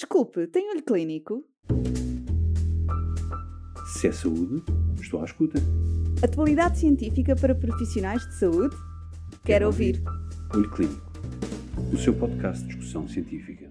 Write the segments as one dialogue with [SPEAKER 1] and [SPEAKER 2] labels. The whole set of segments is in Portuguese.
[SPEAKER 1] Desculpe, tem olho clínico?
[SPEAKER 2] Se é saúde, estou à escuta.
[SPEAKER 1] Atualidade científica para profissionais de saúde? Quero ouvir.
[SPEAKER 2] Olho Clínico, o seu podcast de discussão científica.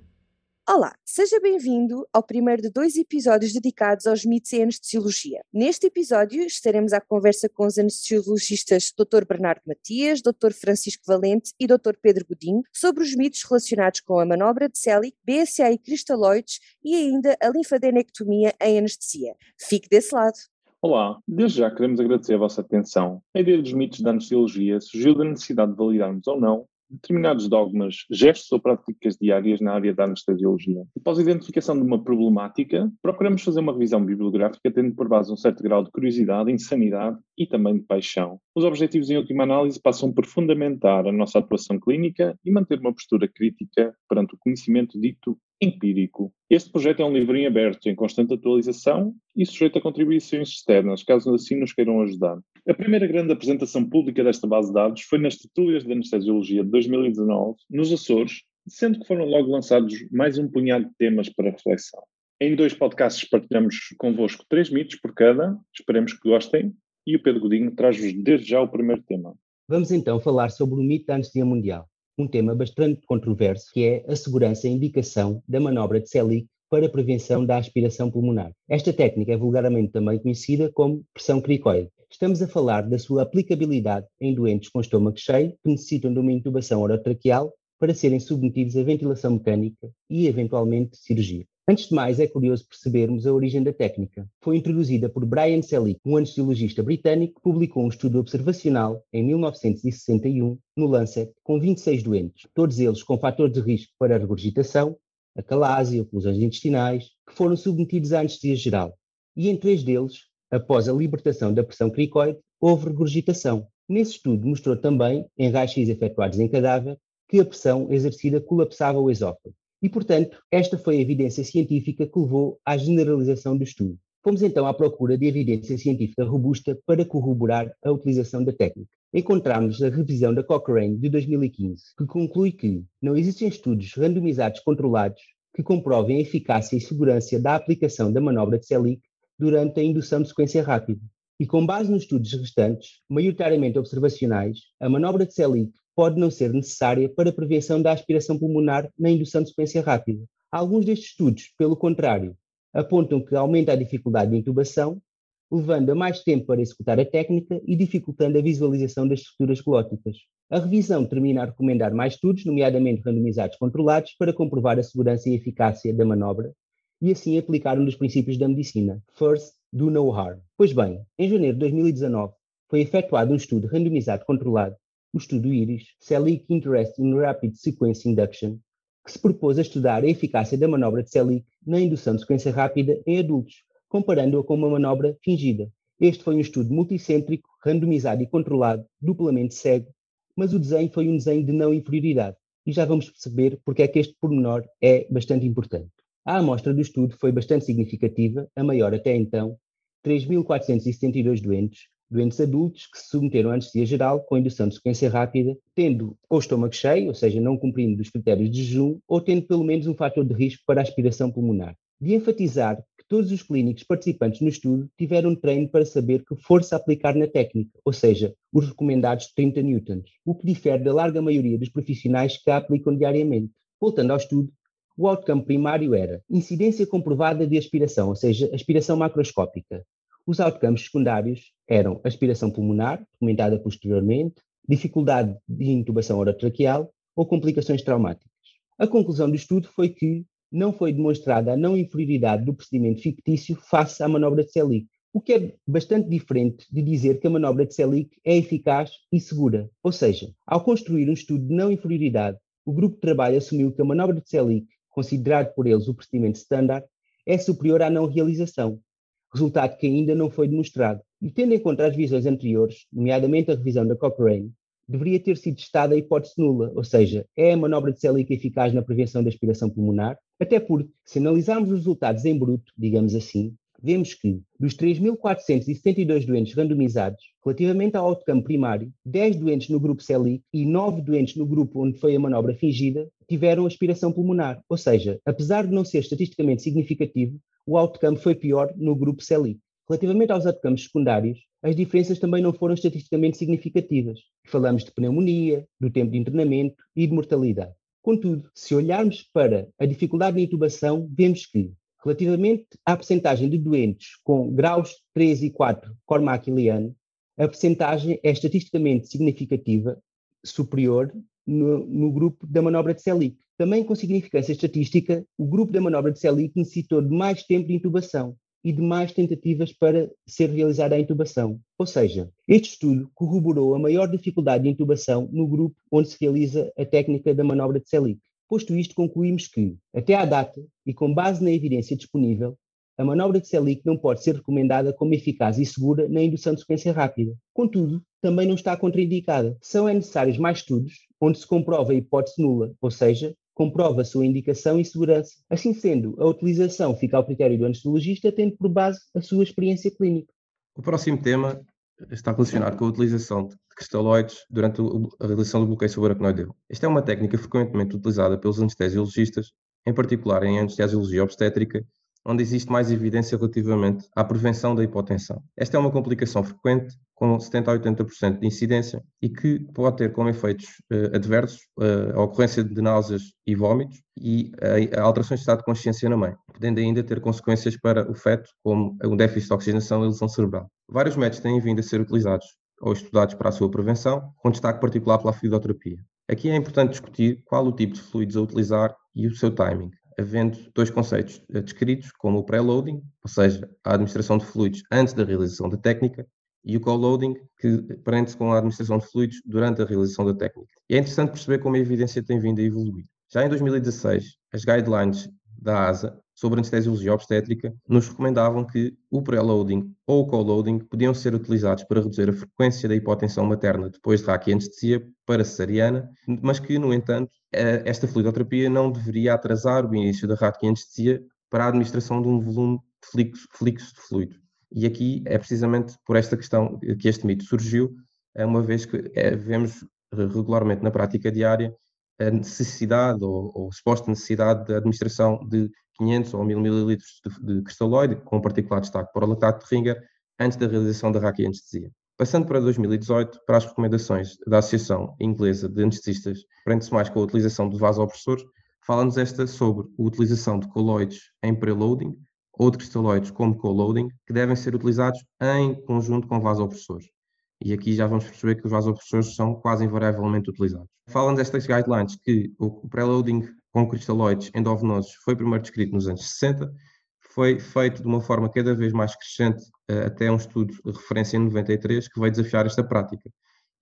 [SPEAKER 3] Olá, seja bem-vindo ao primeiro de dois episódios dedicados aos mitos em anestesiologia. Neste episódio estaremos à conversa com os anestesiologistas Dr. Bernardo Matias, Dr. Francisco Valente e Dr. Pedro Godinho sobre os mitos relacionados com a manobra de Selig, BSA e cristalóides e ainda a linfadenectomia em anestesia. Fique desse lado.
[SPEAKER 4] Olá, desde já queremos agradecer a vossa atenção. A ideia dos mitos da anestesiologia surgiu da necessidade de validarmos ou não determinados dogmas, gestos ou práticas diárias na área da anestesiologia. Após a identificação de uma problemática, procuramos fazer uma revisão bibliográfica tendo por base um certo grau de curiosidade, insanidade e também de paixão. Os objetivos, em última análise, passam por fundamentar a nossa atuação clínica e manter uma postura crítica perante o conhecimento dito empírico. Este projeto é um livro em aberto, em constante atualização e sujeito a contribuições externas, caso assim nos queiram ajudar. A primeira grande apresentação pública desta base de dados foi nas tertúlias de anestesiologia de 2019, nos Açores, sendo que foram logo lançados mais um punhado de temas para reflexão. Em dois podcasts partilhamos convosco três mitos por cada, esperemos que gostem, e o Pedro Godinho traz-vos desde já o primeiro tema.
[SPEAKER 5] Vamos então falar sobre o mito da anestesia mundial um tema bastante controverso, que é a segurança e indicação da manobra de Selig para a prevenção da aspiração pulmonar. Esta técnica é vulgarmente também conhecida como pressão cricoide. Estamos a falar da sua aplicabilidade em doentes com estômago cheio que necessitam de uma intubação orotraqueal para serem submetidos a ventilação mecânica e, eventualmente, cirurgia. Antes de mais, é curioso percebermos a origem da técnica. Foi introduzida por Brian Selick, um anestesiologista britânico que publicou um estudo observacional em 1961 no Lancet com 26 doentes, todos eles com fatores de risco para a regurgitação, acalásia, oclusões intestinais, que foram submetidos à anestesia geral. E em três deles, após a libertação da pressão cricoide, houve regurgitação. Nesse estudo mostrou também, em raios-x efetuados em cadáver, que a pressão exercida colapsava o esófago. E, portanto, esta foi a evidência científica que levou à generalização do estudo. Fomos então à procura de evidência científica robusta para corroborar a utilização da técnica. Encontramos a revisão da Cochrane de 2015, que conclui que não existem estudos randomizados controlados que comprovem a eficácia e segurança da aplicação da manobra de Selig durante a indução de sequência rápida. E com base nos estudos restantes, maioritariamente observacionais, a manobra de Selig pode não ser necessária para a prevenção da aspiração pulmonar na indução de sequência rápida. Alguns destes estudos, pelo contrário, apontam que aumenta a dificuldade de intubação, levando a mais tempo para executar a técnica e dificultando a visualização das estruturas glóticas. A revisão termina a recomendar mais estudos, nomeadamente randomizados controlados, para comprovar a segurança e eficácia da manobra e assim aplicar um dos princípios da medicina, first, do no harm. Pois bem, em janeiro de 2019, foi efetuado um estudo randomizado controlado o estudo IRIS, Selic Interest in Rapid Sequence Induction, que se propôs a estudar a eficácia da manobra de Selic na indução de sequência rápida em adultos, comparando-a com uma manobra fingida. Este foi um estudo multicêntrico, randomizado e controlado, duplamente cego, mas o desenho foi um desenho de não inferioridade, e já vamos perceber porque é que este pormenor é bastante importante. A amostra do estudo foi bastante significativa, a maior até então, 3.472 doentes, doentes adultos que se submeteram à anestesia geral com indução de sequência rápida, tendo ou estômago cheio, ou seja, não cumprindo os critérios de jejum, ou tendo pelo menos um fator de risco para aspiração pulmonar. De enfatizar que todos os clínicos participantes no estudo tiveram treino para saber que força aplicar na técnica, ou seja, os recomendados 30 newtons, o que difere da larga maioria dos profissionais que a aplicam diariamente. Voltando ao estudo, o outcome primário era incidência comprovada de aspiração, ou seja, aspiração macroscópica, os outcomes secundários eram aspiração pulmonar, documentada posteriormente, dificuldade de intubação orotraqueal ou complicações traumáticas. A conclusão do estudo foi que não foi demonstrada a não inferioridade do procedimento fictício face à manobra de Selig, o que é bastante diferente de dizer que a manobra de Selig é eficaz e segura. Ou seja, ao construir um estudo de não inferioridade, o grupo de trabalho assumiu que a manobra de Selig, considerado por eles o procedimento standard, é superior à não realização, resultado que ainda não foi demonstrado. E tendo em conta as visões anteriores, nomeadamente a revisão da Cochrane, deveria ter sido testada a hipótese nula, ou seja, é a manobra de Selic eficaz na prevenção da aspiração pulmonar? Até porque, se analisarmos os resultados em bruto, digamos assim, vemos que, dos 3.472 doentes randomizados, relativamente ao outcome primário, 10 doentes no grupo CELIC e 9 doentes no grupo onde foi a manobra fingida tiveram aspiração pulmonar. Ou seja, apesar de não ser estatisticamente significativo, o outcome foi pior no grupo CELIC. Relativamente aos outcomes secundários, as diferenças também não foram estatisticamente significativas. Falamos de pneumonia, do tempo de internamento e de mortalidade. Contudo, se olharmos para a dificuldade de intubação, vemos que, relativamente à percentagem de doentes com graus 3 e 4 Cormac-Iliano, a percentagem é estatisticamente significativa, superior, no, no, grupo da manobra de Selic. Também com significância estatística, o grupo da manobra de Selic necessitou de mais tempo de intubação, e de mais tentativas para ser realizada a intubação. Ou seja, este estudo corroborou a maior dificuldade de intubação no grupo onde se realiza a técnica da manobra de Selic. Posto isto, concluímos que, até à data, e com base na evidência disponível, a manobra de Selic não pode ser recomendada como eficaz e segura na indução de sequência rápida. Contudo, também não está contraindicada. São necessários mais estudos onde se comprova a hipótese nula, ou seja, comprova sua indicação e segurança. Assim sendo, a utilização fica ao critério do anestesiologista, tendo por base a sua experiência clínica.
[SPEAKER 6] O próximo tema está relacionado com a utilização de cristalóides durante a realização do bloqueio subaracnoideu. Esta é uma técnica frequentemente utilizada pelos anestesiologistas, em particular em anestesiologia obstétrica, onde existe mais evidência relativamente à prevenção da hipotensão. Esta é uma complicação frequente, com 70 a 80% de incidência, e que pode ter como efeitos uh, adversos uh, a ocorrência de náuseas e vômitos e uh, alterações de estado de consciência na mãe, podendo ainda ter consequências para o feto, como um déficit de oxigenação e lesão cerebral. Vários métodos têm vindo a ser utilizados ou estudados para a sua prevenção, com destaque particular pela fluidoterapia. Aqui é importante discutir qual o tipo de fluidos a utilizar e o seu timing havendo dois conceitos eh, descritos, como o pré-loading, ou seja, a administração de fluidos antes da realização da técnica, e o co-loading, que prende-se com a administração de fluidos durante a realização da técnica. E é interessante perceber como a evidência tem vindo a evoluir. Já em 2016, as guidelines da ASA sobre anestesiologia obstétrica nos recomendavam que o preloading ou o co-loading podiam ser utilizados para reduzir a frequência da hipotensão materna depois de raquianestesia para cesariana, mas que, no entanto, esta fluidoterapia não deveria atrasar o início da raquianestesia para a administração de um volume de fluxo, fluxo de fluido. E aqui é precisamente por esta questão que este mito surgiu, uma vez que é, vemos regularmente na prática diária a necessidade ou, ou suposta necessidade de administração de 500 ou 1000 mililitros de, de cristalóide, com particular destaque para o lactato de Ringer, antes da realização da raquianestesia. Passando para 2018, para as recomendações da Associação Inglesa de Anestesistas, prende-se mais com a utilização de vasopressores, fala-nos esta sobre a utilização de coloides em preloading ou de cristalóides como co-loading, que devem ser utilizados em conjunto com vasopressores. E aqui já vamos perceber que os vasopressores são quase invariavelmente utilizados. Falam destas guidelines que o preloading com cristaloides endovenosos foi primeiro descrito nos anos 60, foi feito de uma forma cada vez mais crescente uh, até um estudo de referência em 93 que veio desafiar esta prática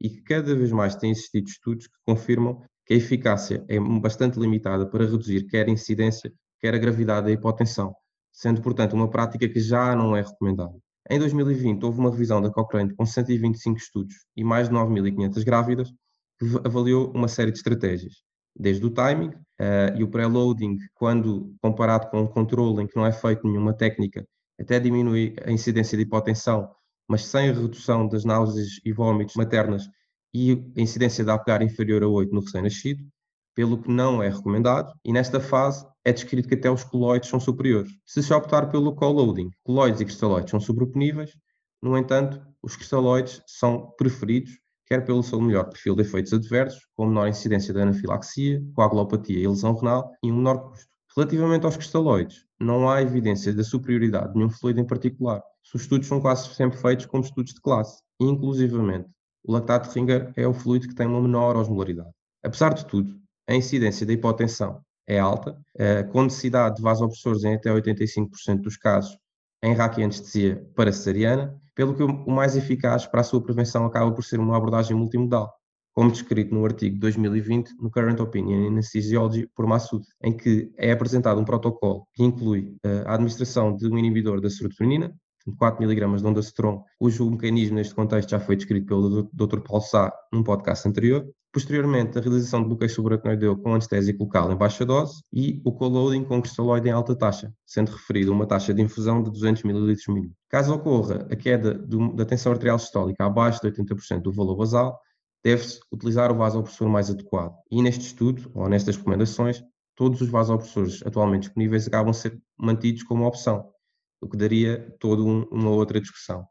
[SPEAKER 6] e que cada vez mais têm existido estudos que confirmam que a eficácia é bastante limitada para reduzir quer a incidência, quer a gravidade da hipotensão, sendo, portanto, uma prática que já não é recomendada. Em 2020, houve uma revisão da Cochrane com 125 estudos e mais de 9.500 grávidas, que avaliou uma série de estratégias, desde o timing uh, e o preloading, quando comparado com o controle em que não é feito nenhuma técnica, até diminui a incidência de hipotensão, mas sem a redução das náuseas e vômitos maternas e a incidência de APGAR inferior a 8 no recém-nascido, pelo que não é recomendado, e nesta fase é descrito que até os coloides são superiores. Se se optar pelo co-loading, coloides e cristalóides são sobreponíveis, no entanto, os cristalóides são preferidos quer pelo seu melhor perfil de efeitos adversos, com menor incidência de anafilaxia, coagulopatia e lesão renal e um menor custo. Relativamente aos cristalóides, não há evidência da superioridade de nenhum fluido em particular. Os estudos são quase sempre feitos como estudos de classe, inclusivamente o lactato de Ringer é o fluido que tem uma menor osmolaridade. Apesar de tudo, a incidência da hipotensão é alta, eh, com necessidade de vasopressores em até 85% dos casos em raquianestesia para cesariana, pelo que o mais eficaz para a sua prevenção acaba por ser uma abordagem multimodal, como descrito no artigo 2020 no Current Opinion in Anesthesiology por Massoud, em que é apresentado um protocolo que inclui eh, a administração de um inibidor da serotonina, 4 mg de ondasterol, cujo mecanismo neste contexto já foi descrito pelo Dr. Paulo Sá num podcast anterior, Posteriormente, a realização de bloqueio subaracnoideu com anestésico local em baixa dose e o co-loading com cristalóide em alta taxa, sendo referido uma taxa de infusão de 200 ml mínimo. Caso ocorra a queda do, da tensão arterial sistólica abaixo de 80% do valor basal, deve-se utilizar o vasopressor mais adequado. E neste estudo, ou nestas recomendações, todos os vasopressores atualmente disponíveis acabam a ser mantidos como opção, o que daria toda um, uma outra discussão.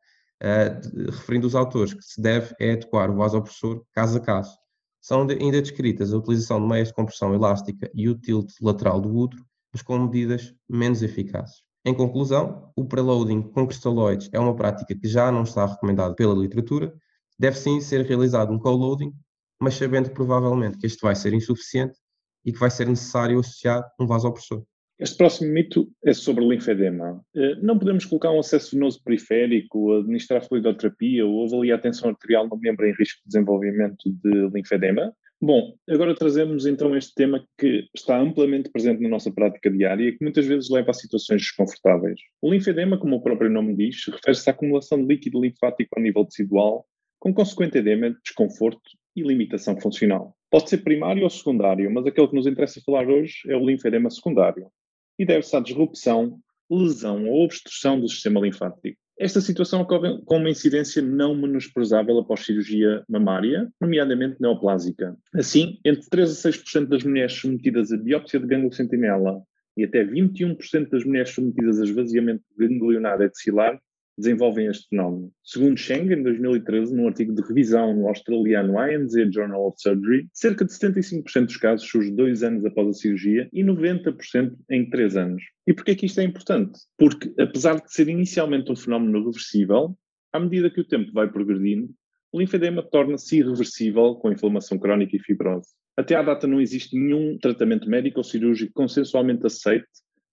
[SPEAKER 6] Uh, referindo os autores, que se deve é adequar o vasopressor caso a caso. São ainda descritas a utilização de meias de compressão elástica e o tilt lateral do útero, mas com medidas menos eficazes. Em conclusão, o preloading com cristalóides é uma prática que já não está recomendada pela literatura. Deve sim ser realizado um co-loading, mas sabendo provavelmente que este vai ser insuficiente e que vai ser necessário associar um vasopressor.
[SPEAKER 4] Este próximo mito é sobre linfedema. Eh, não podemos colocar um acesso venoso periférico, administrar fluidoterapia ou avaliar a tensão arterial no membro em risco de desenvolvimento de linfedema? Bom, agora trazemos então este tema que está amplamente presente na nossa prática diária e que muitas vezes leva a situações desconfortáveis. O linfedema, como o próprio nome diz, refere-se à acumulação de líquido linfático ao nível tecidual, com consequente edema, desconforto e limitação funcional. Pode ser primário ou secundário, mas aquele que nos interessa falar hoje é o linfedema secundário e deve-se à disrupção, lesão ou obstrução do sistema linfático. Esta situação ocorre com uma incidência não menosprezável após cirurgia mamária, nomeadamente neoplásica. Assim, entre 3 a 6% das mulheres submetidas a biópsia de gânglio sentinela e até 21% das mulheres submetidas a esvaziamento ganglionar axilar desenvolvem este fenómeno. Segundo Cheng, em 2013, num artigo de revisão no australiano ANZ Journal of Surgery, cerca de 75% dos casos surge dois anos após a cirurgia e 90% em três anos. E porquê que isto é importante? Porque, apesar de ser inicialmente um fenómeno reversível, à medida que o tempo vai progredindo, o linfedema torna-se irreversível com inflamação crónica e fibrose. Até à data não existe nenhum tratamento médico ou cirúrgico consensualmente aceito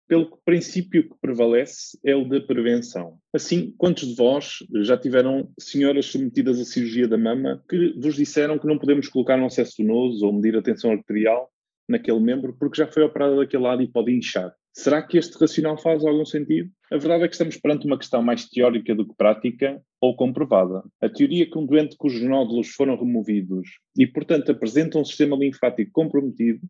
[SPEAKER 4] pelo princípio que prevalece é o da prevenção. Assim, quantos de vós já tiveram senhoras submetidas à cirurgia da mama que vos disseram que não podemos colocar um acesso venoso ou medir a tensão arterial naquele membro porque já foi operada daquele lado e pode inchar? Será que este racional faz algum sentido? A verdade é que estamos perante uma questão mais teórica do que prática ou comprovada. A teoria que um doente cujos nódulos foram removidos e, portanto, apresenta um sistema linfático comprometido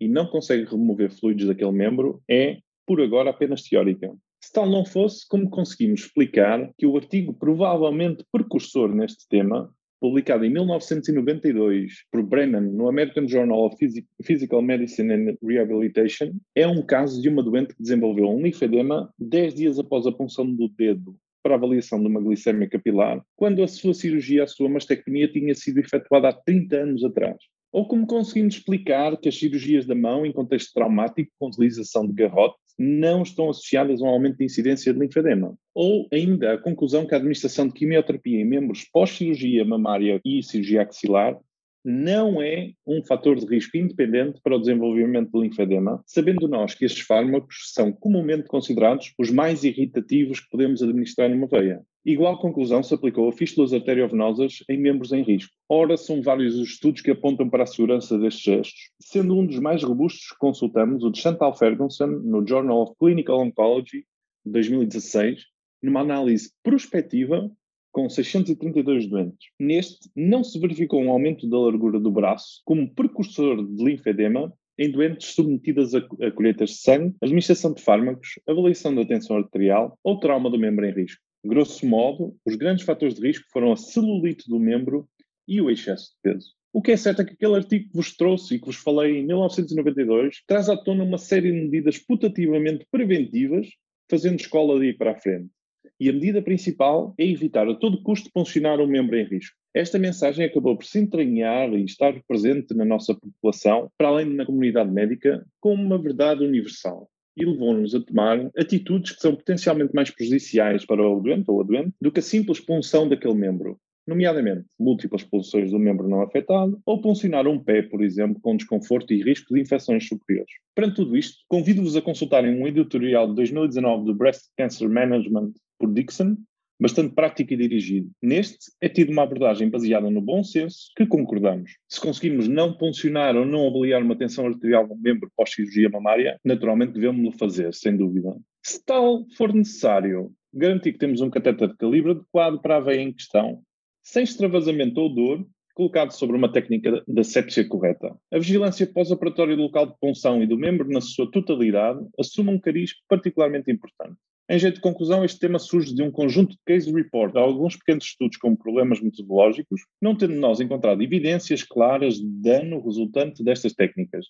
[SPEAKER 4] e não consegue remover fluidos daquele membro é por agora apenas teórica. Se tal não fosse, como conseguimos explicar que o artigo provavelmente precursor neste tema, publicado em 1992 por Brennan no American Journal of Physical Medicine and Rehabilitation, é um caso de uma doente que desenvolveu um linfedema 10 dias após a punção do dedo para avaliação de uma glicemia capilar, quando a sua cirurgia, a sua mastectomia, tinha sido efetuada há 30 anos atrás. Ou como conseguimos explicar que as cirurgias da mão em contexto traumático com utilização de garrote não estão associadas a um aumento de incidência de linfedema. Ou ainda a conclusão que a administração de quimioterapia em membros pós-cirurgia mamária e cirurgia axilar não é um fator de risco independente para o desenvolvimento de linfedema, sabendo nós que estes fármacos são comumente considerados os mais irritativos que podemos administrar numa veia. Igual conclusão se aplicou a fístulas arteriovenosas em membros em risco. Ora, são vários os estudos que apontam para a segurança destes gestos, sendo um dos mais robustos que consultamos o de Chantal Ferguson no Journal of Clinical Oncology, 2016, numa análise prospectiva com 632 doentes. Neste, não se verificou um aumento da largura do braço como precursor de linfedema em doentes submetidas a, colheitas de sangue, administração de fármacos, avaliação da tensão arterial ou trauma do membro em risco. Grosso modo, os grandes fatores de risco foram a celulite do membro e o excesso de peso. O que é certo é que aquele artigo que vos trouxe e que vos falei em 1992 traz à tona uma série de medidas putativamente preventivas, fazendo escola daí para a frente. E a medida principal é evitar a todo custo funcionar um membro em risco. Esta mensagem acabou por se entranhar e estar presente na nossa população, para além da comunidade médica, como uma verdade universal e levou-nos a tomar atitudes que são potencialmente mais prejudiciais para o doente ou a doente do que a simples punção daquele membro, nomeadamente múltiplas punções do membro não afetado ou puncionar um pé, por exemplo, com desconforto e risco de infecções superiores. Perante tudo isto, convido-vos a consultarem um editorial de 2019 do Breast Cancer Management por Dixon, bastante prático e dirigido. Neste, é tido uma abordagem baseada no bom senso, que concordamos. Se conseguirmos não funcionar ou não avaliar uma tensão arterial no membro pós-cirurgia mamária, naturalmente devemos-lo fazer, sem dúvida. Se tal for necessário, garantir que temos um catéter de calibre adequado para a veia em questão, sem extravasamento ou dor, colocado sobre uma técnica da sepsia correta. A vigilância pós-operatória do local de punção e do membro na sua totalidade assume um cariz particularmente importante. Em jeito de conclusão, este tema surge de um conjunto de case report, alguns pequenos estudos com problemas metodológicos, não tendo nós encontrado evidências claras de dano resultante destas técnicas.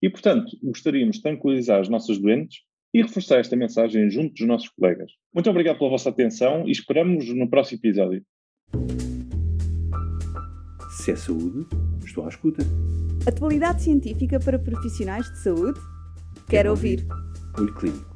[SPEAKER 4] E, portanto, gostaríamos de tranquilizar os nossos doentes e reforçar esta mensagem junto dos nossos colegas. Muito obrigado pela vossa atenção e esperamos no próximo episódio.
[SPEAKER 2] Se é saúde, estou à escuta.
[SPEAKER 1] Atualidade científica para profissionais de saúde? Quero ouvir.
[SPEAKER 2] Olho Clínico,